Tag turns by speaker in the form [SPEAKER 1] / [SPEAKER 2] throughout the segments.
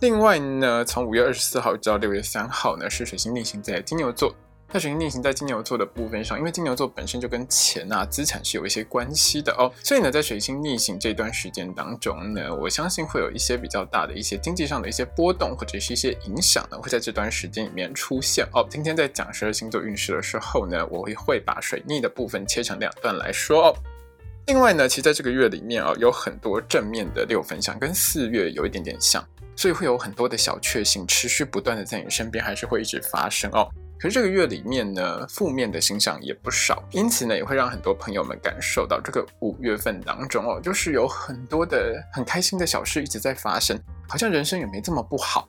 [SPEAKER 1] 另外呢，从五月二十四号到六月三号呢，是水星逆行在金牛座。那水星逆行在金牛座的部分上，因为金牛座本身就跟钱啊、资产是有一些关系的哦，所以呢，在水星逆行这段时间当中呢，我相信会有一些比较大的一些经济上的一些波动，或者是一些影响呢，会在这段时间里面出现哦。今天在讲十二星座运势的时候呢，我会会把水逆的部分切成两段来说哦。另外呢，其实在这个月里面啊，有很多正面的六分相，跟四月有一点点像。所以会有很多的小确幸持续不断的在你身边，还是会一直发生哦。可是这个月里面呢，负面的星象也不少，因此呢，也会让很多朋友们感受到这个五月份当中哦，就是有很多的很开心的小事一直在发生，好像人生也没这么不好。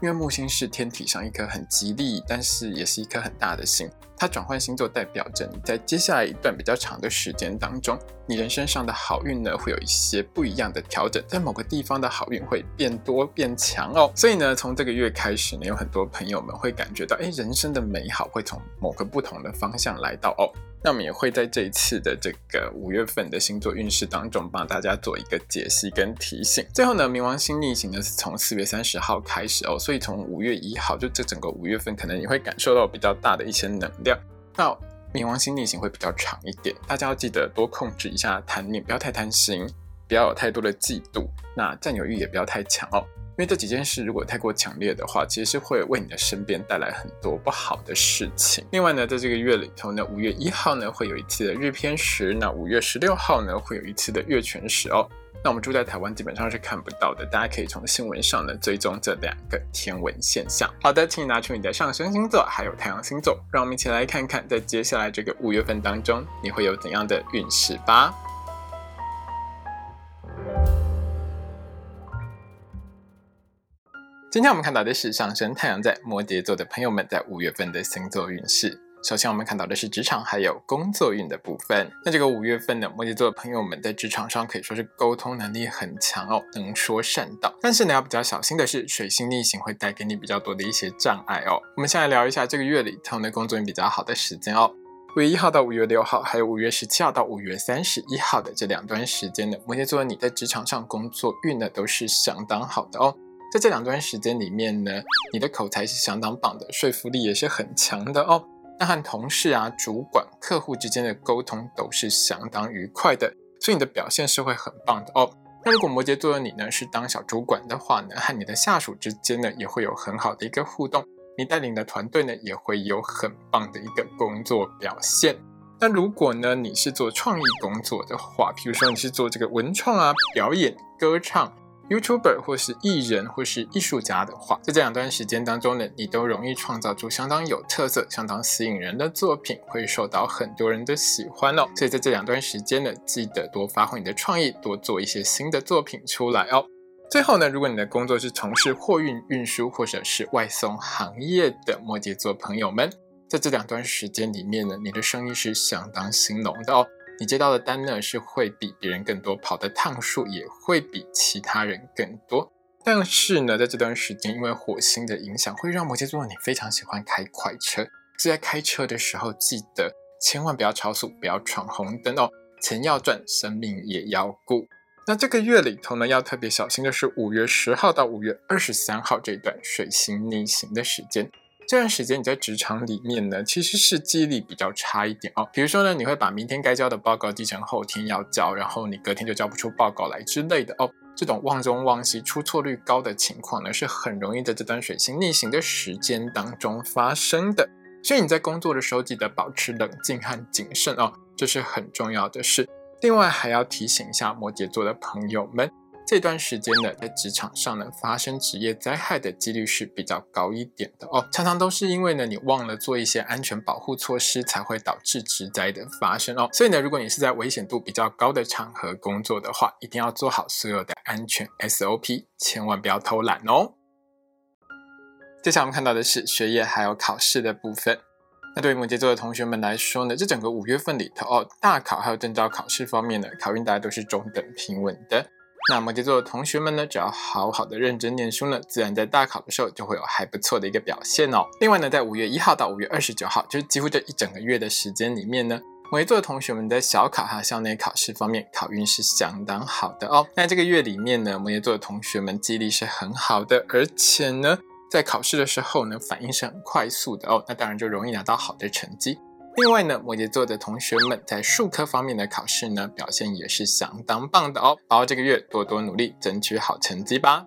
[SPEAKER 1] 因为木星是天体上一颗很吉利，但是也是一颗很大的星。它转换星座，代表着你在接下来一段比较长的时间当中，你人生上的好运呢，会有一些不一样的调整，在某个地方的好运会变多变强哦。所以呢，从这个月开始呢，有很多朋友们会感觉到，哎，人生的美好会从某个不同的方向来到哦。那我们也会在这一次的这个五月份的星座运势当中，帮大家做一个解析跟提醒。最后呢，冥王星逆行呢是从四月三十号开始哦，所以从五月一号，就这整个五月份，可能你会感受到比较大的一些能量。那冥王星逆行会比较长一点，大家要记得多控制一下贪念，不要太贪心，不要有太多的嫉妒，那占有欲也不要太强哦。因为这几件事如果太过强烈的话，其实是会为你的身边带来很多不好的事情。另外呢，在这个月里头呢，五月一号呢会有一次的日偏食，那五月十六号呢会有一次的月全食哦。那我们住在台湾基本上是看不到的，大家可以从新闻上呢追踪这两个天文现象。好的，请你拿出你的上升星座还有太阳星座，让我们一起来看看在接下来这个五月份当中你会有怎样的运势吧。今天我们看到的是上升太阳在摩羯座的朋友们在五月份的星座运势。首先，我们看到的是职场还有工作运的部分。那这个五月份的摩羯座的朋友们在职场上可以说是沟通能力很强哦，能说善道。但是呢，要比较小心的是，水星逆行会带给你比较多的一些障碍哦。我们先来聊一下这个月里他们的工作运比较好的时间哦。五月一号到五月六号，还有五月十七号到五月三十一号的这两段时间呢，摩羯座你在职场上工作运呢都是相当好的哦。在这两段时间里面呢，你的口才是相当棒的，说服力也是很强的哦。那和同事啊、主管、客户之间的沟通都是相当愉快的，所以你的表现是会很棒的哦。那如果摩羯座的你呢是当小主管的话呢，和你的下属之间呢也会有很好的一个互动，你带领的团队呢也会有很棒的一个工作表现。那如果呢你是做创意工作的话，比如说你是做这个文创啊、表演、歌唱。YouTuber 或是艺人或是艺术家的话，在这两段时间当中呢，你都容易创造出相当有特色、相当吸引人的作品，会受到很多人的喜欢哦。所以在这两段时间呢，记得多发挥你的创意，多做一些新的作品出来哦。最后呢，如果你的工作是从事货运运输或者是外送行业的摩羯座朋友们，在这两段时间里面呢，你的生意是相当兴隆的哦。你接到的单呢，是会比别人更多，跑的趟数也会比其他人更多。但是呢，在这段时间，因为火星的影响，会让摩羯座你非常喜欢开快车。所以在开车的时候，记得千万不要超速，不要闯红灯哦。钱要赚，生命也要顾。那这个月里头呢，要特别小心的是五月十号到五月二十三号这段水星逆行的时间。这段时间你在职场里面呢，其实是记忆力比较差一点哦。比如说呢，你会把明天该交的报告记成后天要交，然后你隔天就交不出报告来之类的哦。这种忘东忘西、出错率高的情况呢，是很容易在这段水星逆行的时间当中发生的。所以你在工作的时候，记得保持冷静和谨慎哦，这是很重要的事。另外还要提醒一下摩羯座的朋友们。这段时间呢，在职场上呢，发生职业灾害的几率是比较高一点的哦。常常都是因为呢，你忘了做一些安全保护措施，才会导致职灾的发生哦。所以呢，如果你是在危险度比较高的场合工作的话，一定要做好所有的安全 SOP，千万不要偷懒哦。接下来我们看到的是学业还有考试的部分。那对于摩羯座的同学们来说呢，这整个五月份里头哦，大考还有证照考试方面呢，考运大家都是中等平稳的。那摩羯座的同学们呢，只要好好的认真念书呢，自然在大考的时候就会有还不错的一个表现哦。另外呢，在五月一号到五月二十九号，就是几乎这一整个月的时间里面呢，摩羯座的同学们在小考和校内考试方面考运是相当好的哦。那这个月里面呢，摩羯座的同学们记忆力是很好的，而且呢，在考试的时候呢，反应是很快速的哦。那当然就容易拿到好的成绩。另外呢，摩羯座的同学们在数科方面的考试呢，表现也是相当棒的哦。把握这个月，多多努力，争取好成绩吧。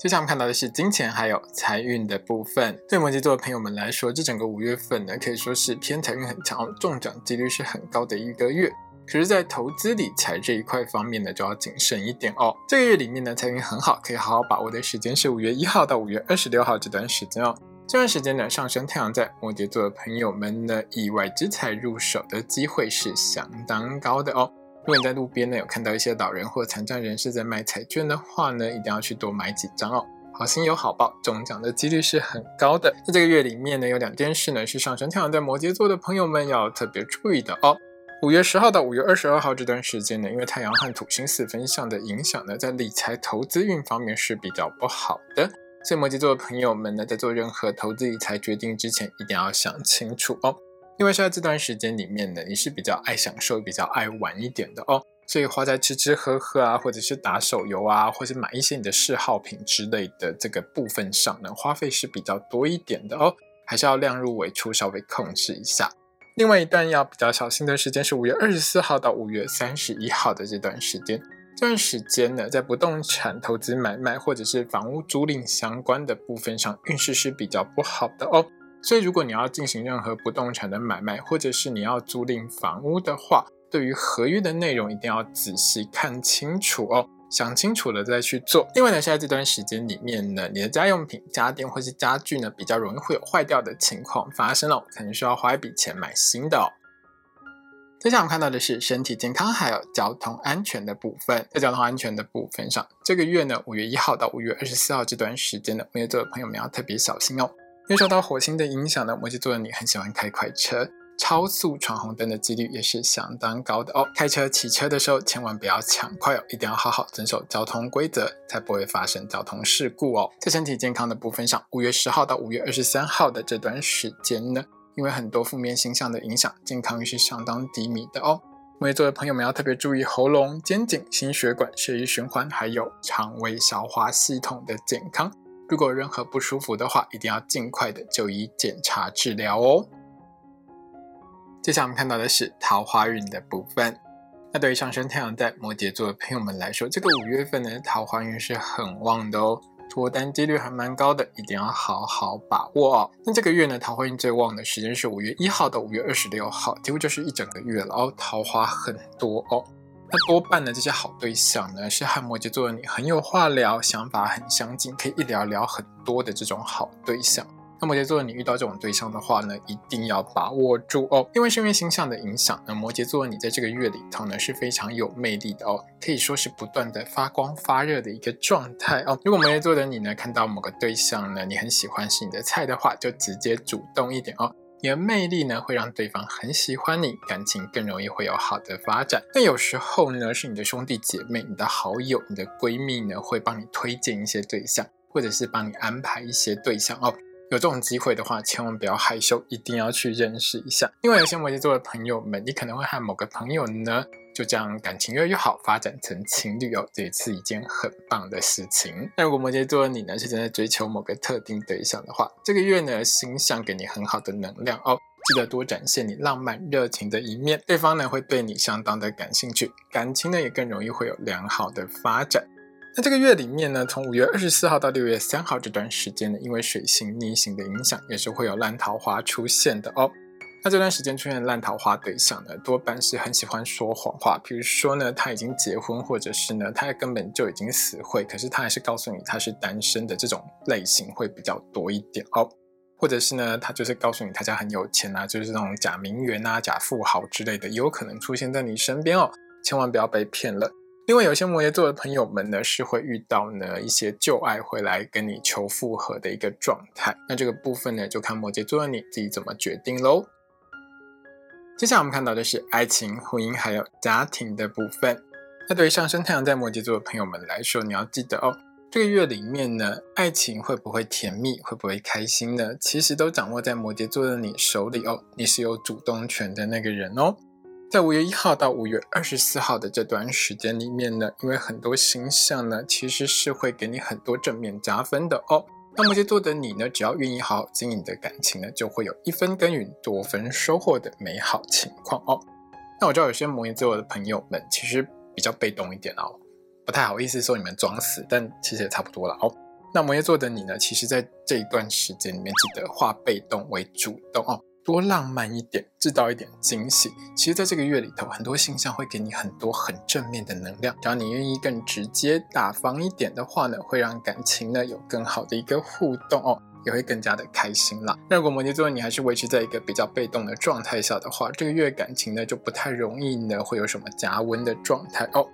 [SPEAKER 1] 接下来我们看到的是金钱还有财运的部分。对摩羯座的朋友们来说，这整个五月份呢，可以说是偏财运很强，中奖几率是很高的一个月。可是，在投资理财这一块方面呢，就要谨慎一点哦。这个月里面呢，财运很好，可以好好把握的时间是五月一号到五月二十六号这段时间哦。这段时间呢，上升太阳在摩羯座的朋友们呢，意外之财入手的机会是相当高的哦。如果你在路边呢有看到一些老人或残障人士在卖彩券的话呢，一定要去多买几张哦。好心有好报，中奖的几率是很高的。在这个月里面呢，有两件事呢是上升太阳在摩羯座的朋友们要特别注意的哦。五月十号到五月二十二号这段时间呢，因为太阳和土星四分相的影响呢，在理财投资运方面是比较不好的。所以摩羯座的朋友们呢，在做任何投资理财决定之前，一定要想清楚哦。因为是在这段时间里面呢，你是比较爱享受、比较爱玩一点的哦，所以花在吃吃喝喝啊，或者是打手游啊，或者买一些你的嗜好品之类的这个部分上呢，花费是比较多一点的哦，还是要量入为出，稍微控制一下。另外一段要比较小心的时间是五月二十四号到五月三十一号的这段时间。这段时间呢，在不动产投资买卖或者是房屋租赁相关的部分上，运势是比较不好的哦。所以，如果你要进行任何不动产的买卖，或者是你要租赁房屋的话，对于合约的内容一定要仔细看清楚哦，想清楚了再去做。另外呢，现在这段时间里面呢，你的家用品、家电或是家具呢，比较容易会有坏掉的情况发生哦，可能需要花一笔钱买新的哦。接下来我们看到的是身体健康还有交通安全的部分。在交通安全的部分上，这个月呢，五月一号到五月二十四号这段时间呢，摩羯座的朋友们要特别小心哦。因为受到火星的影响呢，摩羯座的你很喜欢开快车，超速闯红灯的几率也是相当高的哦。开车、骑车的时候千万不要抢快哦，一定要好好遵守交通规则，才不会发生交通事故哦。在身体健康的部分上，五月十号到五月二十三号的这段时间呢。因为很多负面形象的影响，健康是相当低迷的哦。摩羯座的朋友们要特别注意喉咙、肩颈、心血管、血液循环，还有肠胃消化系统的健康。如果任何不舒服的话，一定要尽快的就医检查治疗哦。接下来我们看到的是桃花运的部分。那对于上升太阳在摩羯座的朋友们来说，这个五月份呢，桃花运是很旺的哦。脱单几率还蛮高的，一定要好好把握哦。那这个月呢，桃花运最旺的时间是五月一号到五月二十六号，几乎就是一整个月了哦，桃花很多哦。那多半的这些好对象呢，是和摩羯座的你很有话聊，想法很相近，可以一聊聊很多的这种好对象。那摩羯座你遇到这种对象的话呢，一定要把握住哦，因为是因为星象的影响，那摩羯座你在这个月里头呢是非常有魅力的哦，可以说是不断的发光发热的一个状态哦。如果摩羯座的你呢看到某个对象呢，你很喜欢是你的菜的话，就直接主动一点哦。你的魅力呢，会让对方很喜欢你，感情更容易会有好的发展。那有时候呢，是你的兄弟姐妹、你的好友、你的闺蜜呢，会帮你推荐一些对象，或者是帮你安排一些对象哦。有这种机会的话，千万不要害羞，一定要去认识一下。因为有些摩羯座的朋友们，你可能会和某个朋友呢。就这样，感情越越好，发展成情侣哦，这也是一件很棒的事情。那如果摩羯座的你呢，是正在追求某个特定对象的话，这个月呢，星象给你很好的能量哦，记得多展现你浪漫热情的一面，对方呢会对你相当的感兴趣，感情呢也更容易会有良好的发展。那这个月里面呢，从五月二十四号到六月三号这段时间呢，因为水星逆行的影响，也是会有烂桃花出现的哦。那这段时间出现烂桃花对象呢，多半是很喜欢说谎话。比如说呢，他已经结婚，或者是呢，他根本就已经死会，可是他还是告诉你他是单身的这种类型会比较多一点哦。或者是呢，他就是告诉你他家很有钱啊，就是那种假名媛啊、假富豪之类的，有可能出现在你身边哦，千万不要被骗了。另外有些摩羯座的朋友们呢，是会遇到呢一些旧爱回来跟你求复合的一个状态。那这个部分呢，就看摩羯座的你自己怎么决定喽。接下来我们看到的是爱情、婚姻还有家庭的部分。那对于上升太阳在摩羯座的朋友们来说，你要记得哦，这个月里面呢，爱情会不会甜蜜，会不会开心呢？其实都掌握在摩羯座的你手里哦，你是有主动权的那个人哦。在五月一号到五月二十四号的这段时间里面呢，因为很多星象呢，其实是会给你很多正面加分的哦。那摩羯座的你呢？只要愿意好好经营的感情呢，就会有一分耕耘多分收获的美好情况哦。那我知道有些摩羯座的朋友们其实比较被动一点哦，不太好意思说你们装死，但其实也差不多了哦。那摩羯座的你呢？其实在这一段时间里面，记得化被动为主动哦。多浪漫一点，制造一点惊喜。其实，在这个月里头，很多形象会给你很多很正面的能量。只要你愿意更直接、大方一点的话呢，会让感情呢有更好的一个互动哦，也会更加的开心啦。那如果摩羯座你还是维持在一个比较被动的状态下的话，这个月感情呢就不太容易呢会有什么加温的状态哦。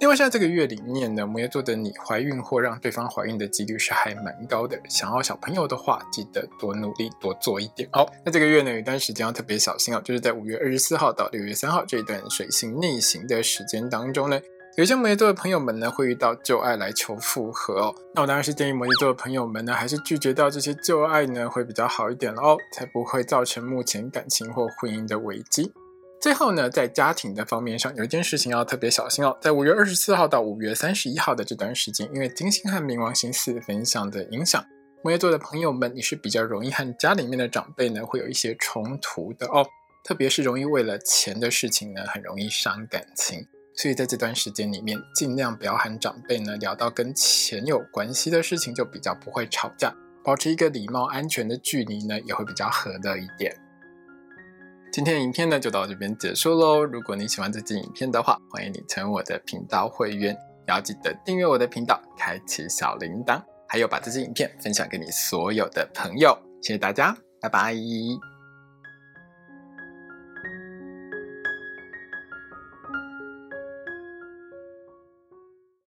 [SPEAKER 1] 另外，在这个月里面呢，摩羯座的你怀孕或让对方怀孕的几率是还蛮高的。想要小朋友的话，记得多努力，多做一点哦。那这个月呢，有一段时间要特别小心哦，就是在五月二十四号到六月三号这一段水星逆行的时间当中呢，有些摩羯座的朋友们呢会遇到旧爱来求复合哦。那我当然是建议摩羯座的朋友们呢，还是拒绝掉这些旧爱呢，会比较好一点哦，才不会造成目前感情或婚姻的危机。最后呢，在家庭的方面上，有一件事情要特别小心哦。在五月二十四号到五月三十一号的这段时间，因为金星和冥王星四分相的影响，摩羯座的朋友们，你是比较容易和家里面的长辈呢会有一些冲突的哦。特别是容易为了钱的事情呢，很容易伤感情。所以在这段时间里面，尽量不要和长辈呢聊到跟钱有关系的事情，就比较不会吵架。保持一个礼貌、安全的距离呢，也会比较合的一点。今天的影片呢就到这边结束喽。如果你喜欢这支影片的话，欢迎你成为我的频道会员，也要记得订阅我的频道，开启小铃铛，还有把这支影片分享给你所有的朋友。谢谢大家，拜拜。